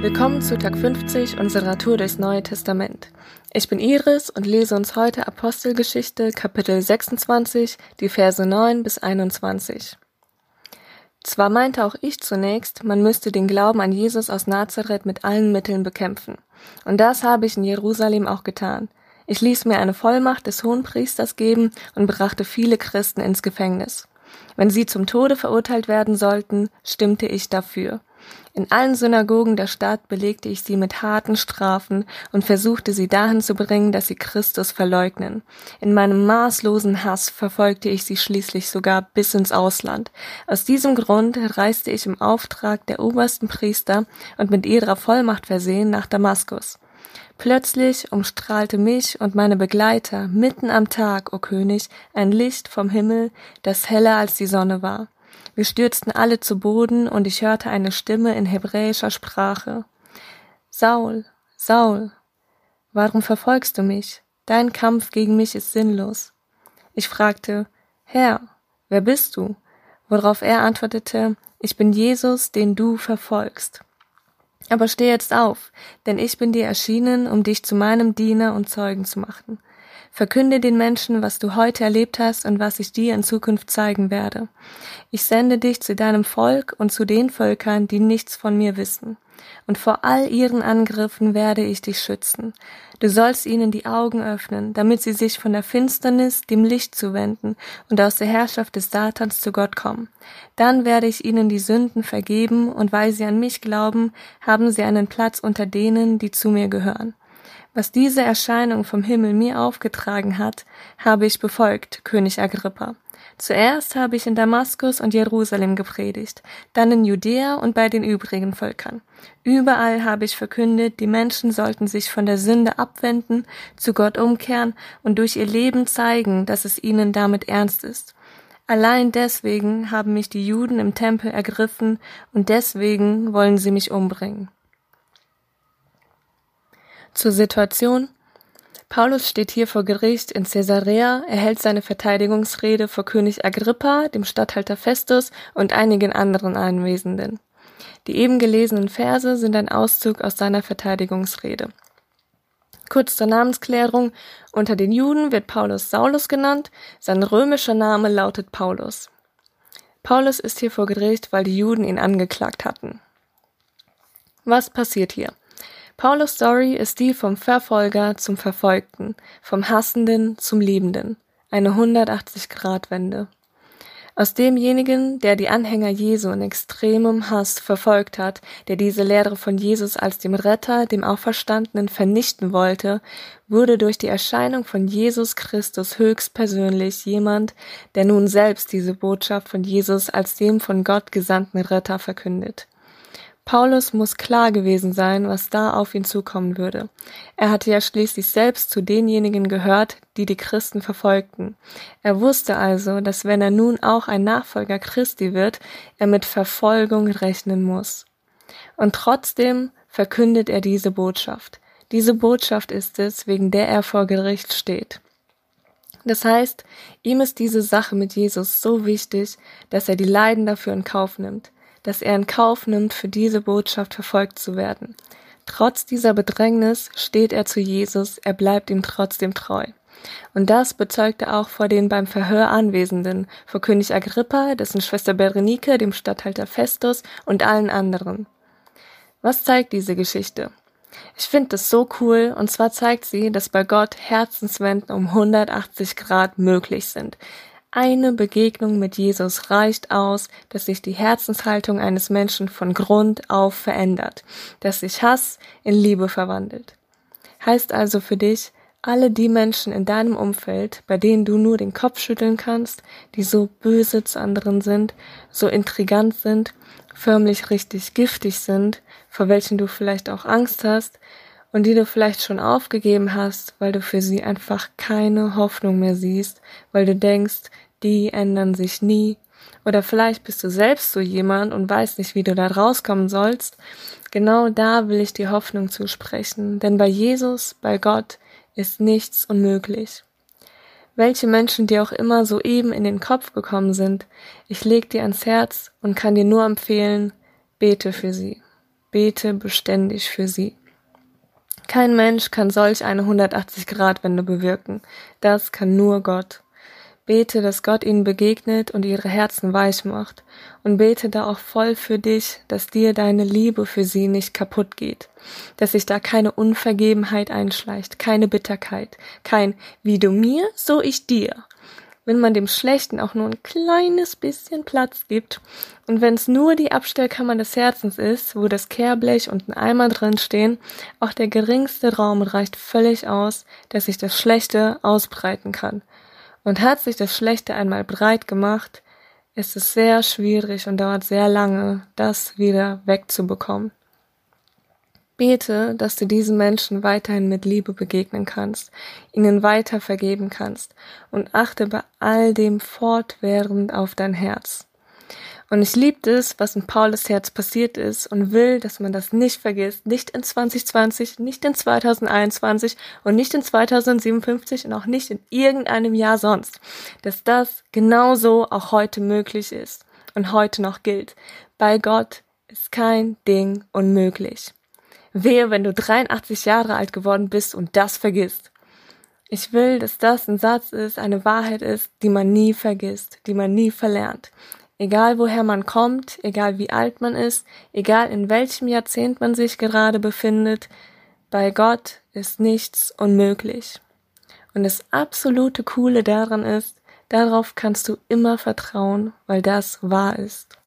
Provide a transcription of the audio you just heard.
Willkommen zu Tag 50 unserer Tour durchs Neue Testament. Ich bin Iris und lese uns heute Apostelgeschichte Kapitel 26, die Verse 9 bis 21. Zwar meinte auch ich zunächst, man müsste den Glauben an Jesus aus Nazareth mit allen Mitteln bekämpfen. Und das habe ich in Jerusalem auch getan. Ich ließ mir eine Vollmacht des Hohenpriesters geben und brachte viele Christen ins Gefängnis. Wenn sie zum Tode verurteilt werden sollten, stimmte ich dafür. In allen Synagogen der Stadt belegte ich sie mit harten Strafen und versuchte sie dahin zu bringen, dass sie Christus verleugnen. In meinem maßlosen Hass verfolgte ich sie schließlich sogar bis ins Ausland. Aus diesem Grund reiste ich im Auftrag der obersten Priester und mit ihrer Vollmacht versehen nach Damaskus. Plötzlich umstrahlte mich und meine Begleiter mitten am Tag, o oh König, ein Licht vom Himmel, das heller als die Sonne war. Wir stürzten alle zu Boden und ich hörte eine Stimme in hebräischer Sprache. Saul, Saul, warum verfolgst du mich? Dein Kampf gegen mich ist sinnlos. Ich fragte, Herr, wer bist du? Worauf er antwortete, ich bin Jesus, den du verfolgst. Aber steh jetzt auf, denn ich bin dir erschienen, um dich zu meinem Diener und Zeugen zu machen. Verkünde den Menschen, was du heute erlebt hast und was ich dir in Zukunft zeigen werde. Ich sende dich zu deinem Volk und zu den Völkern, die nichts von mir wissen. Und vor all ihren Angriffen werde ich dich schützen. Du sollst ihnen die Augen öffnen, damit sie sich von der Finsternis dem Licht zuwenden und aus der Herrschaft des Satans zu Gott kommen. Dann werde ich ihnen die Sünden vergeben, und weil sie an mich glauben, haben sie einen Platz unter denen, die zu mir gehören. Was diese Erscheinung vom Himmel mir aufgetragen hat, habe ich befolgt, König Agrippa. Zuerst habe ich in Damaskus und Jerusalem gepredigt, dann in Judäa und bei den übrigen Völkern. Überall habe ich verkündet, die Menschen sollten sich von der Sünde abwenden, zu Gott umkehren und durch ihr Leben zeigen, dass es ihnen damit ernst ist. Allein deswegen haben mich die Juden im Tempel ergriffen und deswegen wollen sie mich umbringen. Zur Situation. Paulus steht hier vor Gericht in Caesarea, erhält seine Verteidigungsrede vor König Agrippa, dem Statthalter Festus und einigen anderen Anwesenden. Die eben gelesenen Verse sind ein Auszug aus seiner Verteidigungsrede. Kurz zur Namensklärung. Unter den Juden wird Paulus Saulus genannt, sein römischer Name lautet Paulus. Paulus ist hier vor Gericht, weil die Juden ihn angeklagt hatten. Was passiert hier? Paulus Story ist die vom Verfolger zum Verfolgten, vom Hassenden zum Liebenden. Eine 180-Grad-Wende. Aus demjenigen, der die Anhänger Jesu in extremem Hass verfolgt hat, der diese Lehre von Jesus als dem Retter, dem Auferstandenen vernichten wollte, wurde durch die Erscheinung von Jesus Christus höchstpersönlich jemand, der nun selbst diese Botschaft von Jesus als dem von Gott gesandten Retter verkündet. Paulus muss klar gewesen sein, was da auf ihn zukommen würde. Er hatte ja schließlich selbst zu denjenigen gehört, die die Christen verfolgten. Er wusste also, dass wenn er nun auch ein Nachfolger Christi wird, er mit Verfolgung rechnen muss. Und trotzdem verkündet er diese Botschaft. Diese Botschaft ist es, wegen der er vor Gericht steht. Das heißt, ihm ist diese Sache mit Jesus so wichtig, dass er die Leiden dafür in Kauf nimmt dass er in Kauf nimmt, für diese Botschaft verfolgt zu werden. Trotz dieser Bedrängnis steht er zu Jesus, er bleibt ihm trotzdem treu. Und das bezeugt er auch vor den beim Verhör Anwesenden, vor König Agrippa, dessen Schwester Berenike, dem Statthalter Festus und allen anderen. Was zeigt diese Geschichte? Ich finde es so cool, und zwar zeigt sie, dass bei Gott Herzenswenden um 180 Grad möglich sind. Eine Begegnung mit Jesus reicht aus, dass sich die Herzenshaltung eines Menschen von Grund auf verändert, dass sich Hass in Liebe verwandelt. Heißt also für dich, alle die Menschen in deinem Umfeld, bei denen du nur den Kopf schütteln kannst, die so böse zu anderen sind, so intrigant sind, förmlich richtig giftig sind, vor welchen du vielleicht auch Angst hast, und die du vielleicht schon aufgegeben hast, weil du für sie einfach keine Hoffnung mehr siehst, weil du denkst, die ändern sich nie, oder vielleicht bist du selbst so jemand und weißt nicht, wie du da rauskommen sollst, genau da will ich die Hoffnung zusprechen, denn bei Jesus, bei Gott ist nichts unmöglich. Welche Menschen dir auch immer soeben in den Kopf gekommen sind, ich leg dir ans Herz und kann dir nur empfehlen, bete für sie. bete beständig für sie. Kein Mensch kann solch eine 180-Grad-Wende bewirken. Das kann nur Gott. Bete, dass Gott ihnen begegnet und ihre Herzen weich macht. Und bete da auch voll für dich, dass dir deine Liebe für sie nicht kaputt geht. Dass sich da keine Unvergebenheit einschleicht, keine Bitterkeit, kein wie du mir, so ich dir. Wenn man dem Schlechten auch nur ein kleines bisschen Platz gibt und wenn es nur die Abstellkammer des Herzens ist, wo das Kehrblech und ein Eimer drin stehen, auch der geringste Raum reicht völlig aus, dass sich das Schlechte ausbreiten kann. Und hat sich das Schlechte einmal breit gemacht, ist es sehr schwierig und dauert sehr lange, das wieder wegzubekommen. Bete, dass du diesen Menschen weiterhin mit Liebe begegnen kannst, ihnen weiter vergeben kannst und achte bei all dem fortwährend auf dein Herz. Und ich liebe es, was in Paulus Herz passiert ist und will, dass man das nicht vergisst. Nicht in 2020, nicht in 2021 und nicht in 2057 und auch nicht in irgendeinem Jahr sonst. Dass das genauso auch heute möglich ist und heute noch gilt. Bei Gott ist kein Ding unmöglich. Wehe, wenn du 83 Jahre alt geworden bist und das vergisst. Ich will, dass das ein Satz ist, eine Wahrheit ist, die man nie vergisst, die man nie verlernt. Egal woher man kommt, egal wie alt man ist, egal in welchem Jahrzehnt man sich gerade befindet, bei Gott ist nichts unmöglich. Und das absolute Coole daran ist, darauf kannst du immer vertrauen, weil das wahr ist.